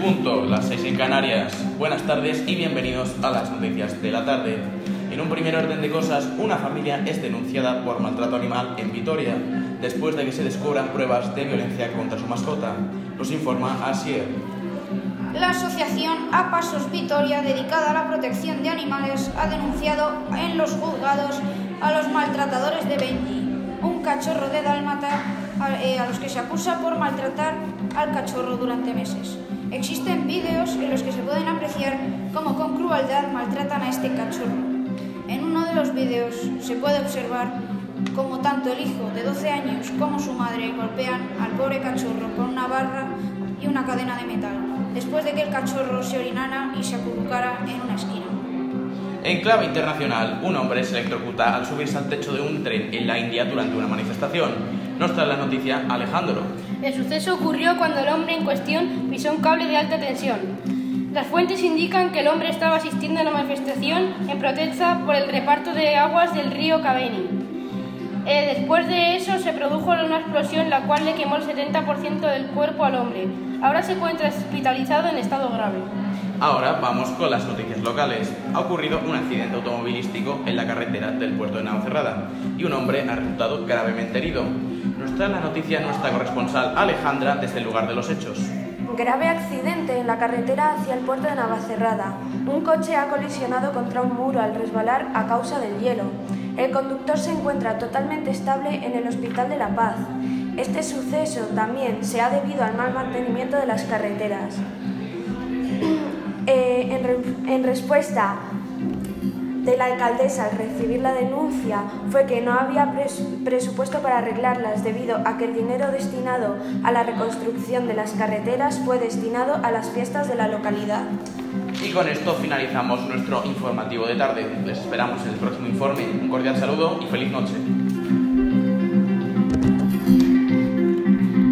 punto, las 6 en Canarias. Buenas tardes y bienvenidos a las noticias de la tarde. En un primer orden de cosas, una familia es denunciada por maltrato animal en Vitoria, después de que se descubran pruebas de violencia contra su mascota. Nos informa Asier. La asociación A Pasos Vitoria, dedicada a la protección de animales, ha denunciado en los juzgados a los maltratadores de Benji, un cachorro de dálmata eh, a, los que se acusa por maltratar al cachorro durante meses. Existen vídeos en los que se pueden apreciar cómo con crueldad maltratan a este cachorro. En uno de los vídeos se puede observar cómo tanto el hijo de 12 años como su madre golpean al pobre cachorro con una barra y una cadena de metal, después de que el cachorro se orinara y se acurrucara en una esquina. En clave internacional, un hombre se electrocuta al subirse al techo de un tren en la India durante una manifestación. Nos trae la noticia Alejandro. El suceso ocurrió cuando el hombre en cuestión pisó un cable de alta tensión. Las fuentes indican que el hombre estaba asistiendo a una manifestación en protesta por el reparto de aguas del río Kaveni. Eh, después de eso se produjo una explosión la cual le quemó el 70% del cuerpo al hombre. Ahora se encuentra hospitalizado en estado grave. Ahora vamos con las noticias locales. Ha ocurrido un accidente automovilístico en la carretera del puerto de Navacerrada y un hombre ha resultado gravemente herido. Nos trae la noticia nuestra corresponsal Alejandra desde el lugar de los hechos. Grave accidente en la carretera hacia el puerto de Navacerrada. Un coche ha colisionado contra un muro al resbalar a causa del hielo. El conductor se encuentra totalmente estable en el Hospital de la Paz. Este suceso también se ha debido al mal mantenimiento de las carreteras. Eh, en, respuesta de la alcaldesa al recibir la denuncia fue que no había presupuesto para arreglarlas debido a que el dinero destinado a la reconstrucción de las carreteras fue destinado a las fiestas de la localidad. Y con esto finalizamos nuestro informativo de tarde. Les esperamos en el próximo informe. Un cordial saludo y feliz noche.